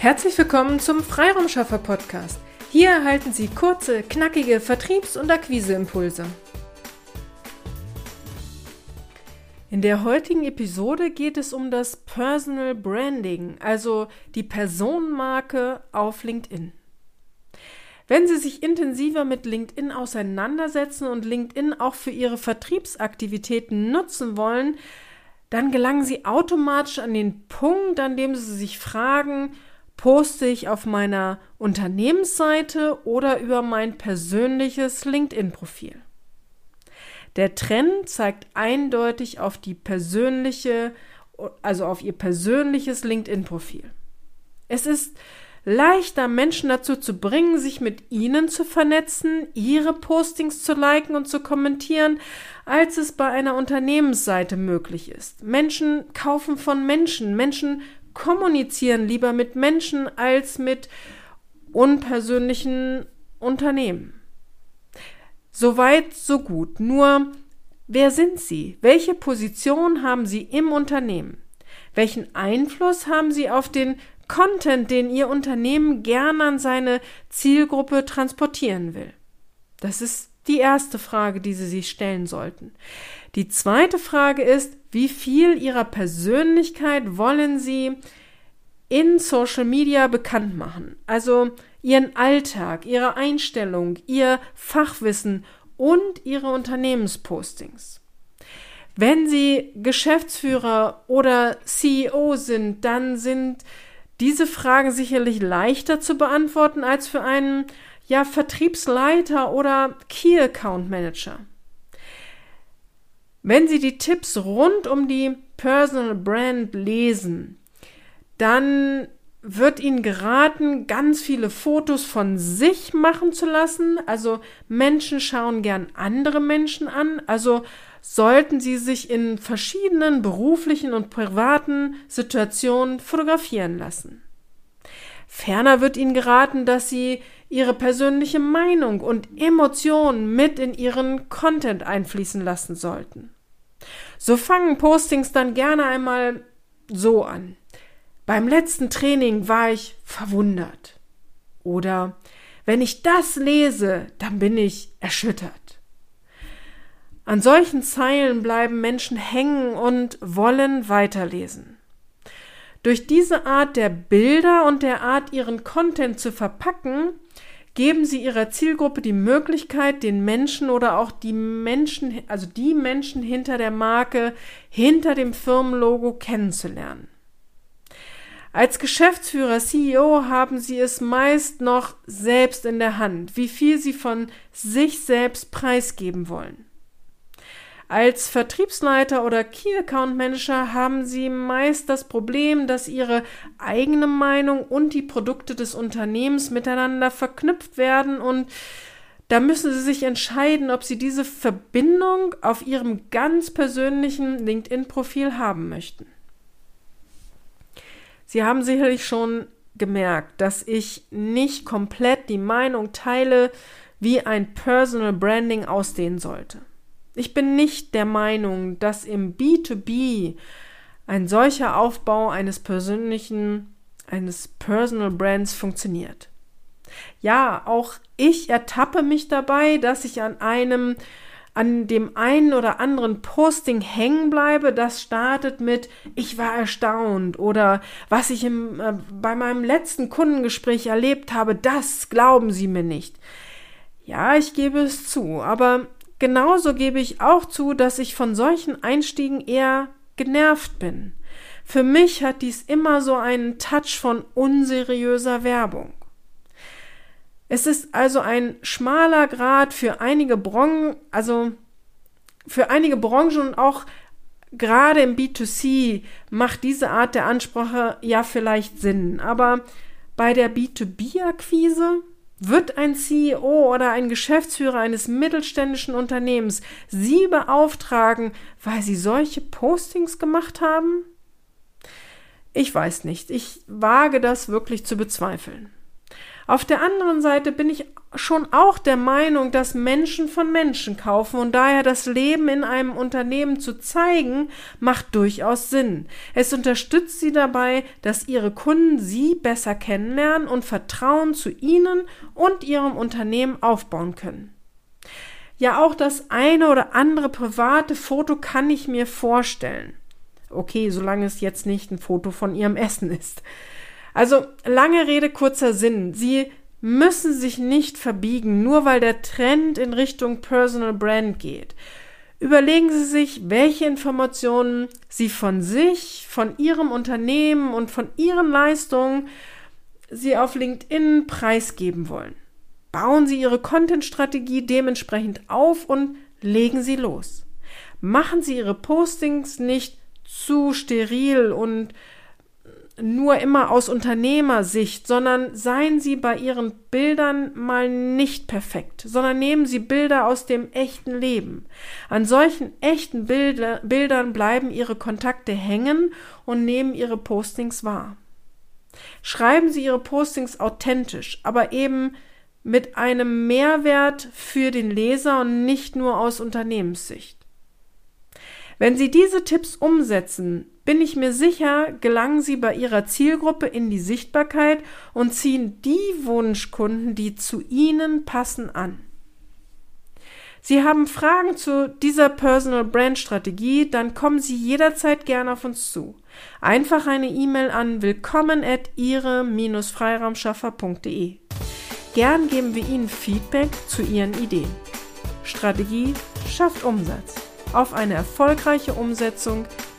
Herzlich willkommen zum Freiraumschaffer Podcast. Hier erhalten Sie kurze, knackige Vertriebs- und Akquiseimpulse. In der heutigen Episode geht es um das Personal Branding, also die Personenmarke auf LinkedIn. Wenn Sie sich intensiver mit LinkedIn auseinandersetzen und LinkedIn auch für Ihre Vertriebsaktivitäten nutzen wollen, dann gelangen Sie automatisch an den Punkt, an dem Sie sich fragen, poste ich auf meiner Unternehmensseite oder über mein persönliches LinkedIn-Profil. Der Trend zeigt eindeutig auf die persönliche, also auf ihr persönliches LinkedIn-Profil. Es ist leichter, Menschen dazu zu bringen, sich mit ihnen zu vernetzen, ihre Postings zu liken und zu kommentieren, als es bei einer Unternehmensseite möglich ist. Menschen kaufen von Menschen, Menschen kommunizieren lieber mit Menschen als mit unpersönlichen Unternehmen. Soweit, so gut. Nur, wer sind Sie? Welche Position haben Sie im Unternehmen? Welchen Einfluss haben Sie auf den Content, den Ihr Unternehmen gern an seine Zielgruppe transportieren will? Das ist die erste Frage, die Sie sich stellen sollten. Die zweite Frage ist, wie viel Ihrer Persönlichkeit wollen Sie in Social Media bekannt machen? Also Ihren Alltag, Ihre Einstellung, Ihr Fachwissen und Ihre Unternehmenspostings. Wenn Sie Geschäftsführer oder CEO sind, dann sind diese Fragen sicherlich leichter zu beantworten als für einen ja, Vertriebsleiter oder Key Account Manager. Wenn Sie die Tipps rund um die Personal Brand lesen, dann wird Ihnen geraten, ganz viele Fotos von sich machen zu lassen. Also Menschen schauen gern andere Menschen an. Also sollten Sie sich in verschiedenen beruflichen und privaten Situationen fotografieren lassen. Ferner wird Ihnen geraten, dass Sie Ihre persönliche Meinung und Emotionen mit in Ihren Content einfließen lassen sollten. So fangen Postings dann gerne einmal so an. Beim letzten Training war ich verwundert. Oder wenn ich das lese, dann bin ich erschüttert. An solchen Zeilen bleiben Menschen hängen und wollen weiterlesen. Durch diese Art der Bilder und der Art, ihren Content zu verpacken, geben sie ihrer Zielgruppe die Möglichkeit, den Menschen oder auch die Menschen, also die Menschen hinter der Marke, hinter dem Firmenlogo kennenzulernen. Als Geschäftsführer, CEO haben sie es meist noch selbst in der Hand, wie viel sie von sich selbst preisgeben wollen. Als Vertriebsleiter oder Key Account Manager haben Sie meist das Problem, dass Ihre eigene Meinung und die Produkte des Unternehmens miteinander verknüpft werden und da müssen Sie sich entscheiden, ob Sie diese Verbindung auf Ihrem ganz persönlichen LinkedIn-Profil haben möchten. Sie haben sicherlich schon gemerkt, dass ich nicht komplett die Meinung teile, wie ein Personal Branding aussehen sollte. Ich bin nicht der Meinung, dass im B2B ein solcher Aufbau eines persönlichen, eines Personal Brands funktioniert. Ja, auch ich ertappe mich dabei, dass ich an einem, an dem einen oder anderen Posting hängen bleibe, das startet mit Ich war erstaunt oder was ich im, äh, bei meinem letzten Kundengespräch erlebt habe, das glauben Sie mir nicht. Ja, ich gebe es zu, aber Genauso gebe ich auch zu, dass ich von solchen Einstiegen eher genervt bin. Für mich hat dies immer so einen Touch von unseriöser Werbung. Es ist also ein schmaler Grad für einige Branchen, also für einige Branchen und auch gerade im B2C macht diese Art der Ansprache ja vielleicht Sinn. Aber bei der B2B-Akquise wird ein CEO oder ein Geschäftsführer eines mittelständischen Unternehmens Sie beauftragen, weil Sie solche Postings gemacht haben? Ich weiß nicht. Ich wage das wirklich zu bezweifeln. Auf der anderen Seite bin ich schon auch der Meinung, dass Menschen von Menschen kaufen und daher das Leben in einem Unternehmen zu zeigen, macht durchaus Sinn. Es unterstützt sie dabei, dass ihre Kunden sie besser kennenlernen und Vertrauen zu ihnen und ihrem Unternehmen aufbauen können. Ja, auch das eine oder andere private Foto kann ich mir vorstellen. Okay, solange es jetzt nicht ein Foto von ihrem Essen ist. Also lange Rede, kurzer Sinn. Sie müssen sich nicht verbiegen, nur weil der Trend in Richtung Personal Brand geht. Überlegen Sie sich, welche Informationen Sie von sich, von Ihrem Unternehmen und von Ihren Leistungen Sie auf LinkedIn preisgeben wollen. Bauen Sie Ihre Content-Strategie dementsprechend auf und legen Sie los. Machen Sie Ihre Postings nicht zu steril und nur immer aus Unternehmersicht, sondern seien Sie bei Ihren Bildern mal nicht perfekt, sondern nehmen Sie Bilder aus dem echten Leben. An solchen echten Bilder, Bildern bleiben Ihre Kontakte hängen und nehmen Ihre Postings wahr. Schreiben Sie Ihre Postings authentisch, aber eben mit einem Mehrwert für den Leser und nicht nur aus Unternehmenssicht. Wenn Sie diese Tipps umsetzen, bin ich mir sicher, gelangen Sie bei Ihrer Zielgruppe in die Sichtbarkeit und ziehen die Wunschkunden, die zu Ihnen passen, an. Sie haben Fragen zu dieser Personal Brand Strategie, dann kommen Sie jederzeit gerne auf uns zu. Einfach eine E-Mail an willkommen at ihre-freiraumschaffer.de. Gern geben wir Ihnen Feedback zu Ihren Ideen. Strategie schafft Umsatz auf eine erfolgreiche Umsetzung.